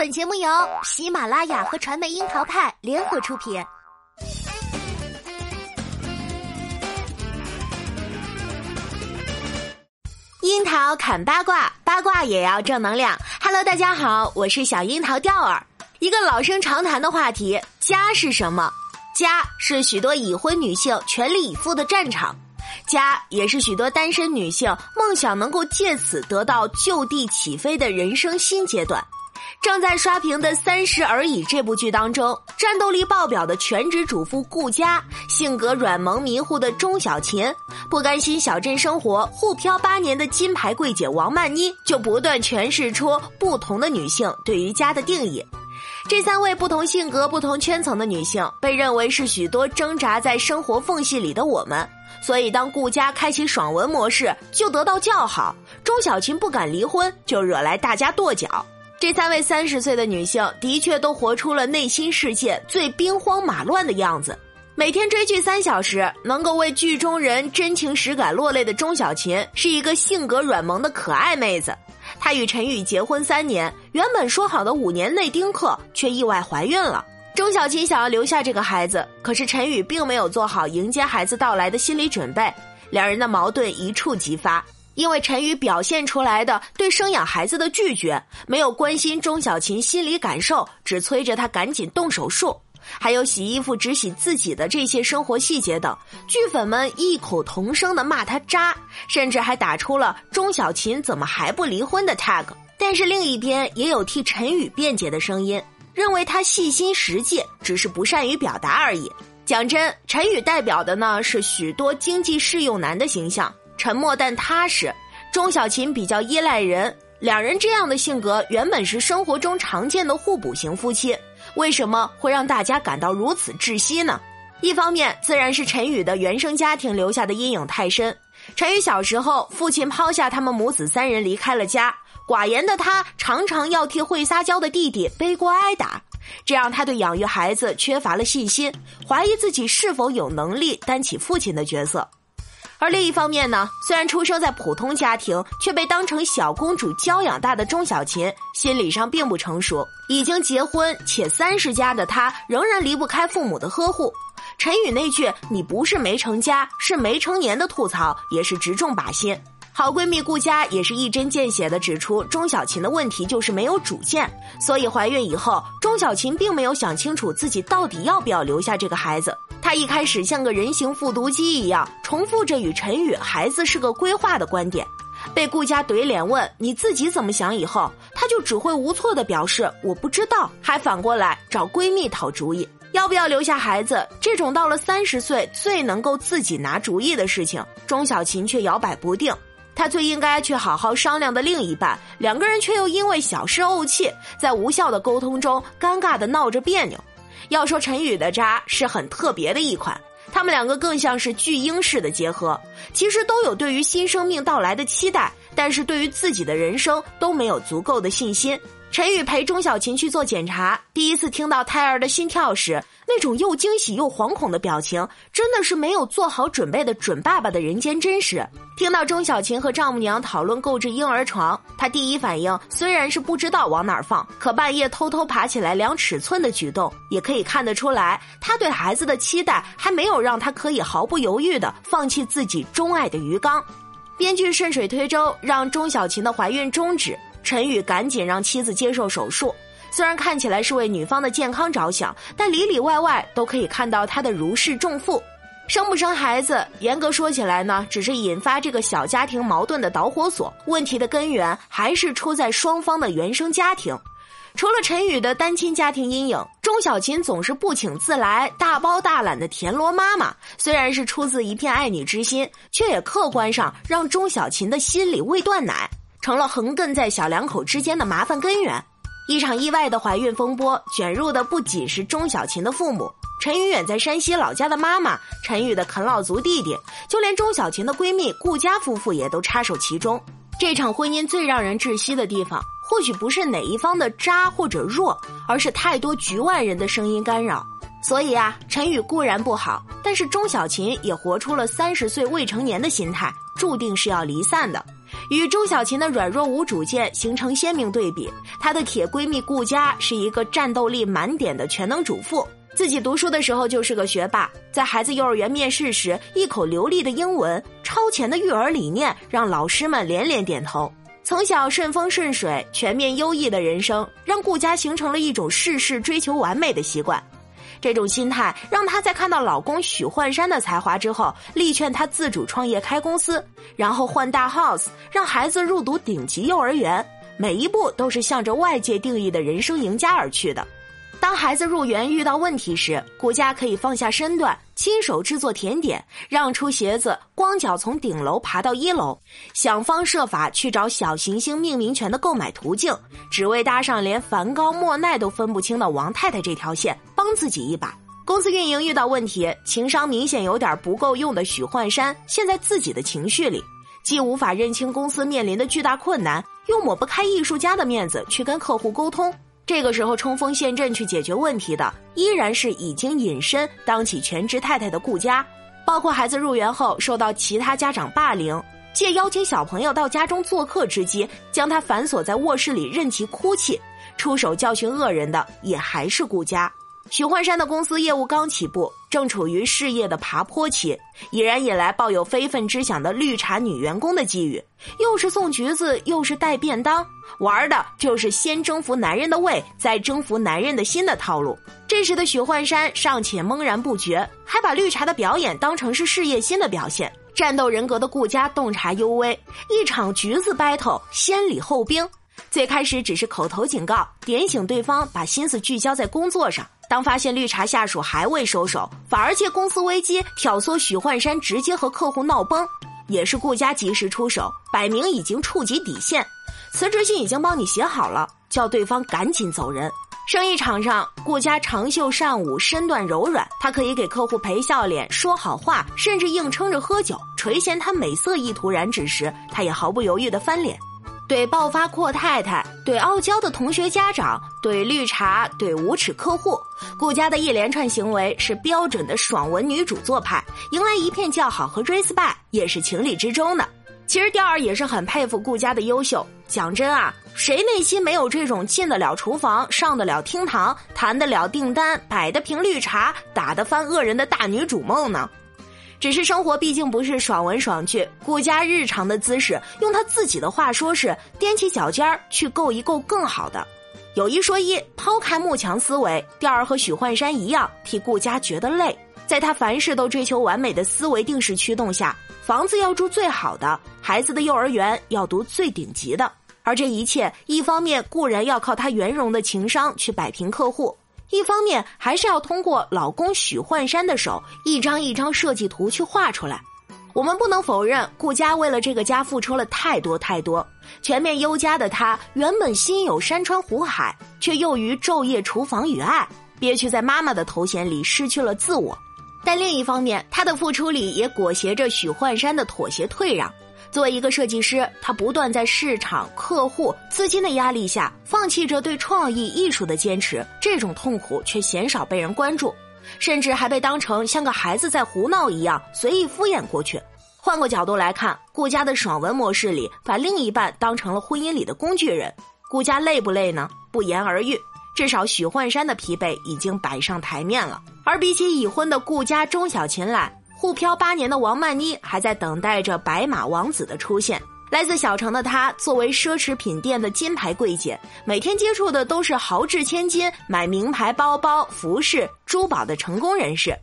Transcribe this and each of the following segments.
本节目由喜马拉雅和传媒樱桃派联合出品。樱桃砍八卦，八卦也要正能量。Hello，大家好，我是小樱桃钓儿。一个老生常谈的话题，家是什么？家是许多已婚女性全力以赴的战场。家也是许多单身女性梦想能够借此得到就地起飞的人生新阶段。正在刷屏的《三十而已》这部剧当中，战斗力爆表的全职主妇顾佳，性格软萌迷糊的钟小琴，不甘心小镇生活沪漂八年的金牌柜姐王曼妮，就不断诠释出不同的女性对于家的定义。这三位不同性格、不同圈层的女性，被认为是许多挣扎在生活缝隙里的我们。所以，当顾家开启爽文模式，就得到叫好；钟小琴不敢离婚，就惹来大家跺脚。这三位三十岁的女性，的确都活出了内心世界最兵荒马乱的样子。每天追剧三小时，能够为剧中人真情实感落泪的钟小琴，是一个性格软萌的可爱妹子。她与陈宇结婚三年，原本说好的五年内丁克，却意外怀孕了。钟小琴想要留下这个孩子，可是陈宇并没有做好迎接孩子到来的心理准备，两人的矛盾一触即发。因为陈宇表现出来的对生养孩子的拒绝，没有关心钟小琴心理感受，只催着她赶紧动手术，还有洗衣服只洗自己的这些生活细节等，剧粉们异口同声的骂他渣，甚至还打出了钟小琴怎么还不离婚的 tag。但是另一边也有替陈宇辩解的声音。认为他细心实际，只是不善于表达而已。讲真，陈宇代表的呢是许多经济适用男的形象，沉默但踏实。钟小琴比较依赖人，两人这样的性格原本是生活中常见的互补型夫妻，为什么会让大家感到如此窒息呢？一方面自然是陈宇的原生家庭留下的阴影太深。陈宇小时候，父亲抛下他们母子三人离开了家。寡言的他常常要替会撒娇的弟弟背锅挨打，这让他对养育孩子缺乏了信心，怀疑自己是否有能力担起父亲的角色。而另一方面呢，虽然出生在普通家庭，却被当成小公主娇养大的钟小琴，心理上并不成熟。已经结婚且三十加的她，仍然离不开父母的呵护。陈宇那句“你不是没成家，是没成年”的吐槽，也是直中靶心。好闺蜜顾佳也是一针见血的指出，钟小琴的问题就是没有主见，所以怀孕以后，钟小琴并没有想清楚自己到底要不要留下这个孩子。她一开始像个人形复读机一样，重复着与陈宇“孩子是个规划”的观点。被顾佳怼脸问你自己怎么想以后，她就只会无措地表示我不知道，还反过来找闺蜜讨主意，要不要留下孩子。这种到了三十岁最能够自己拿主意的事情，钟小琴却摇摆不定。他最应该去好好商量的另一半，两个人却又因为小事怄气，在无效的沟通中尴尬的闹着别扭。要说陈宇的渣是很特别的一款，他们两个更像是巨婴式的结合，其实都有对于新生命到来的期待，但是对于自己的人生都没有足够的信心。陈宇陪钟小琴去做检查，第一次听到胎儿的心跳时，那种又惊喜又惶恐的表情，真的是没有做好准备的准爸爸的人间真实。听到钟小琴和丈母娘讨论购置婴儿床，他第一反应虽然是不知道往哪儿放，可半夜偷偷爬起来量尺寸的举动，也可以看得出来，他对孩子的期待还没有让他可以毫不犹豫的放弃自己钟爱的鱼缸。编剧顺水推舟，让钟小琴的怀孕终止。陈宇赶紧让妻子接受手术，虽然看起来是为女方的健康着想，但里里外外都可以看到他的如释重负。生不生孩子，严格说起来呢，只是引发这个小家庭矛盾的导火索。问题的根源还是出在双方的原生家庭。除了陈宇的单亲家庭阴影，钟小琴总是不请自来、大包大揽的田螺妈妈，虽然是出自一片爱女之心，却也客观上让钟小琴的心里未断奶。成了横亘在小两口之间的麻烦根源。一场意外的怀孕风波卷入的不仅是钟小琴的父母，陈宇远在山西老家的妈妈，陈宇的啃老族弟弟，就连钟小琴的闺蜜顾家夫妇也都插手其中。这场婚姻最让人窒息的地方，或许不是哪一方的渣或者弱，而是太多局外人的声音干扰。所以啊，陈宇固然不好，但是钟小琴也活出了三十岁未成年的心态，注定是要离散的。与周小琴的软弱无主见形成鲜明对比。她的铁闺蜜顾佳是一个战斗力满点的全能主妇，自己读书的时候就是个学霸，在孩子幼儿园面试时，一口流利的英文、超前的育儿理念，让老师们连连点头。从小顺风顺水、全面优异的人生，让顾佳形成了一种事事追求完美的习惯。这种心态让她在看到老公许幻山的才华之后，力劝他自主创业开公司，然后换大 house，让孩子入读顶级幼儿园，每一步都是向着外界定义的人生赢家而去的。当孩子入园遇到问题时，顾佳可以放下身段，亲手制作甜点，让出鞋子，光脚从顶楼爬到一楼，想方设法去找小行星命名权的购买途径，只为搭上连梵高、莫奈都分不清的王太太这条线，帮自己一把。公司运营遇到问题，情商明显有点不够用的许幻山，陷在自己的情绪里，既无法认清公司面临的巨大困难，又抹不开艺术家的面子去跟客户沟通。这个时候冲锋陷阵去解决问题的，依然是已经隐身当起全职太太的顾佳。包括孩子入园后受到其他家长霸凌，借邀请小朋友到家中做客之机，将他反锁在卧室里任其哭泣，出手教训恶人的也还是顾佳。许幻山的公司业务刚起步，正处于事业的爬坡期，已然引来抱有非分之想的绿茶女员工的觊觎，又是送橘子，又是带便当，玩的就是先征服男人的胃，再征服男人的心的套路。这时的许幻山尚且懵然不觉，还把绿茶的表演当成是事业心的表现。战斗人格的顾佳洞察幽微，一场橘子 battle 先礼后兵，最开始只是口头警告，点醒对方把心思聚焦在工作上。当发现绿茶下属还未收手，反而借公司危机挑唆许幻山直接和客户闹崩，也是顾家及时出手，摆明已经触及底线，辞职信已经帮你写好了，叫对方赶紧走人。生意场上，顾家长袖善舞，身段柔软，他可以给客户赔笑脸、说好话，甚至硬撑着喝酒，垂涎他美色意图染指时，他也毫不犹豫的翻脸。对暴发阔太太，对傲娇的同学家长，对绿茶，对无耻客户，顾家的一连串行为是标准的爽文女主做派，迎来一片叫好和 respect 也是情理之中的。其实调儿也是很佩服顾家的优秀。讲真啊，谁内心没有这种进得了厨房、上得了厅堂、谈得了订单、摆得平绿茶、打得翻恶人的大女主梦呢？只是生活毕竟不是爽文爽剧，顾家日常的姿势，用他自己的话说是踮起脚尖儿去够一够更好的。有一说一，抛开慕强思维，调儿和许幻山一样，替顾家觉得累。在他凡事都追求完美的思维定式驱动下，房子要住最好的，孩子的幼儿园要读最顶级的，而这一切，一方面固然要靠他圆融的情商去摆平客户。一方面还是要通过老公许幻山的手，一张一张设计图去画出来。我们不能否认，顾佳为了这个家付出了太多太多。全面优家的她，原本心有山川湖海，却又于昼夜厨房与爱，憋屈在妈妈的头衔里失去了自我。但另一方面，他的付出里也裹挟着许幻山的妥协退让。作为一个设计师，他不断在市场、客户、资金的压力下，放弃着对创意艺术的坚持。这种痛苦却鲜少被人关注，甚至还被当成像个孩子在胡闹一样随意敷衍过去。换个角度来看，顾家的爽文模式里，把另一半当成了婚姻里的工具人。顾家累不累呢？不言而喻。至少许幻山的疲惫已经摆上台面了。而比起已婚的顾家钟小琴来，沪漂八年的王曼妮还在等待着白马王子的出现。来自小城的她，作为奢侈品店的金牌柜姐，每天接触的都是豪掷千金买名牌包包、服饰、珠宝的成功人士，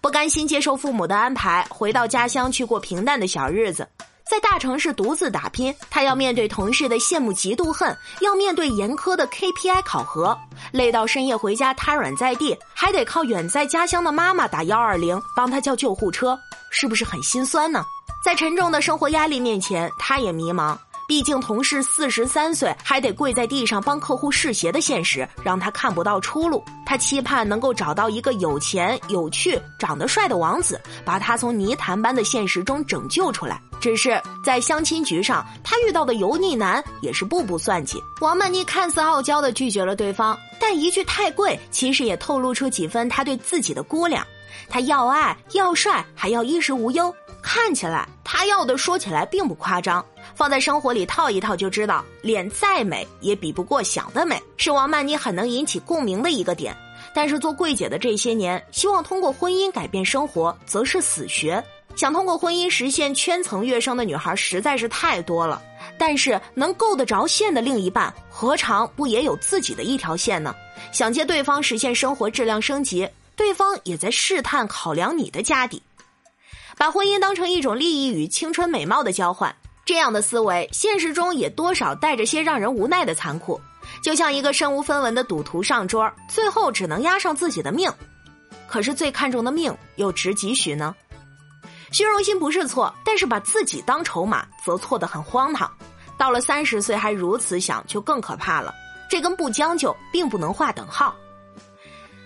不甘心接受父母的安排，回到家乡去过平淡的小日子。在大城市独自打拼，他要面对同事的羡慕、嫉妒、恨，要面对严苛的 KPI 考核，累到深夜回家瘫软在地，还得靠远在家乡的妈妈打幺二零帮他叫救护车，是不是很心酸呢？在沉重的生活压力面前，他也迷茫。毕竟同事四十三岁还得跪在地上帮客户试鞋的现实，让他看不到出路。他期盼能够找到一个有钱、有趣、长得帅的王子，把他从泥潭般的现实中拯救出来。只是在相亲局上，他遇到的油腻男也是步步算计。王曼妮看似傲娇的拒绝了对方，但一句太贵，其实也透露出几分他对自己的估量。他要爱要帅，还要衣食无忧。看起来他要的说起来并不夸张，放在生活里套一套就知道，脸再美也比不过想的美，是王曼妮很能引起共鸣的一个点。但是做柜姐的这些年，希望通过婚姻改变生活，则是死穴。想通过婚姻实现圈层跃升的女孩实在是太多了，但是能够得着线的另一半，何尝不也有自己的一条线呢？想借对方实现生活质量升级，对方也在试探考量你的家底，把婚姻当成一种利益与青春美貌的交换。这样的思维，现实中也多少带着些让人无奈的残酷，就像一个身无分文的赌徒上桌，最后只能押上自己的命。可是最看重的命又值几许呢？虚荣心不是错，但是把自己当筹码则错得很荒唐。到了三十岁还如此想，就更可怕了。这跟不将就并不能划等号。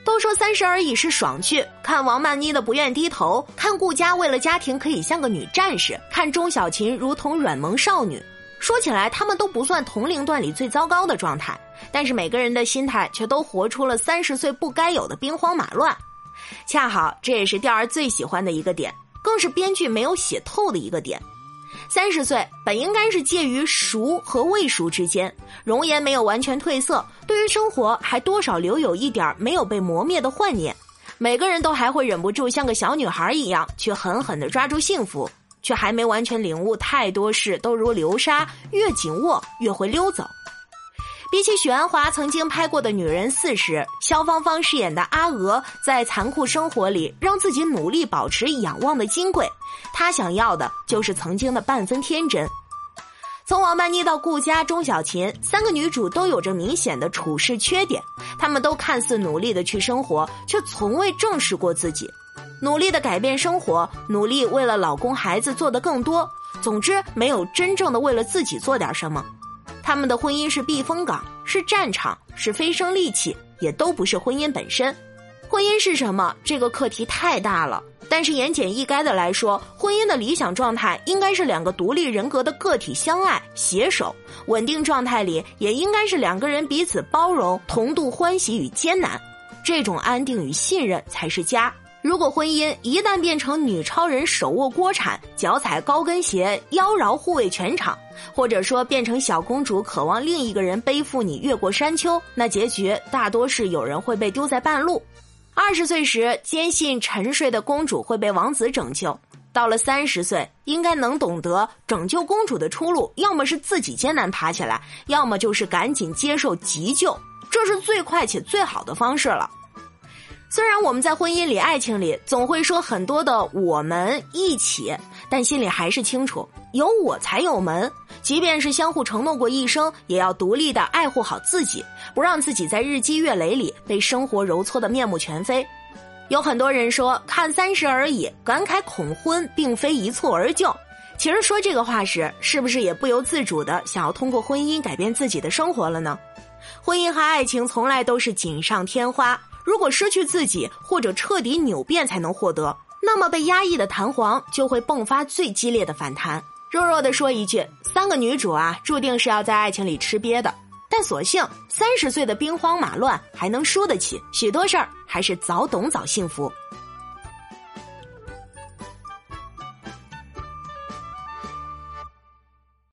都说三十而已是爽剧，看王曼妮的不愿低头，看顾佳为了家庭可以像个女战士，看钟小琴如同软萌少女。说起来，他们都不算同龄段里最糟糕的状态，但是每个人的心态却都活出了三十岁不该有的兵荒马乱。恰好这也是调儿最喜欢的一个点，更是编剧没有写透的一个点。三十岁本应该是介于熟和未熟之间，容颜没有完全褪色，对于生活还多少留有一点没有被磨灭的幻念。每个人都还会忍不住像个小女孩一样去狠狠地抓住幸福，却还没完全领悟太多事都如流沙，越紧握越会溜走。比起许鞍华曾经拍过的《女人四十》，肖芳芳饰演的阿娥在残酷生活里让自己努力保持仰望的金贵。她想要的就是曾经的半分天真。从王曼妮到顾佳、钟小琴，三个女主都有着明显的处事缺点。她们都看似努力的去生活，却从未正视过自己。努力的改变生活，努力为了老公孩子做的更多。总之，没有真正的为了自己做点什么。他们的婚姻是避风港，是战场，是飞升利器，也都不是婚姻本身。婚姻是什么？这个课题太大了。但是言简意赅的来说，婚姻的理想状态应该是两个独立人格的个体相爱携手；稳定状态里也应该是两个人彼此包容，同度欢喜与艰难。这种安定与信任才是家。如果婚姻一旦变成女超人手握锅铲，脚踩高跟鞋，妖娆护卫全场，或者说变成小公主，渴望另一个人背负你越过山丘，那结局大多是有人会被丢在半路。二十岁时坚信沉睡的公主会被王子拯救，到了三十岁，应该能懂得拯救公主的出路，要么是自己艰难爬起来，要么就是赶紧接受急救，这是最快且最好的方式了。虽然我们在婚姻里、爱情里总会说很多的“我们一起”，但心里还是清楚，有我才有门。即便是相互承诺过一生，也要独立的爱护好自己，不让自己在日积月累里被生活揉搓的面目全非。有很多人说看三十而已，感慨恐婚并非一蹴而就。其实说这个话时，是不是也不由自主的想要通过婚姻改变自己的生活了呢？婚姻和爱情从来都是锦上添花。如果失去自己，或者彻底扭变才能获得，那么被压抑的弹簧就会迸发最激烈的反弹。弱弱的说一句，三个女主啊，注定是要在爱情里吃瘪的。但所幸三十岁的兵荒马乱还能输得起，许多事儿还是早懂早幸福。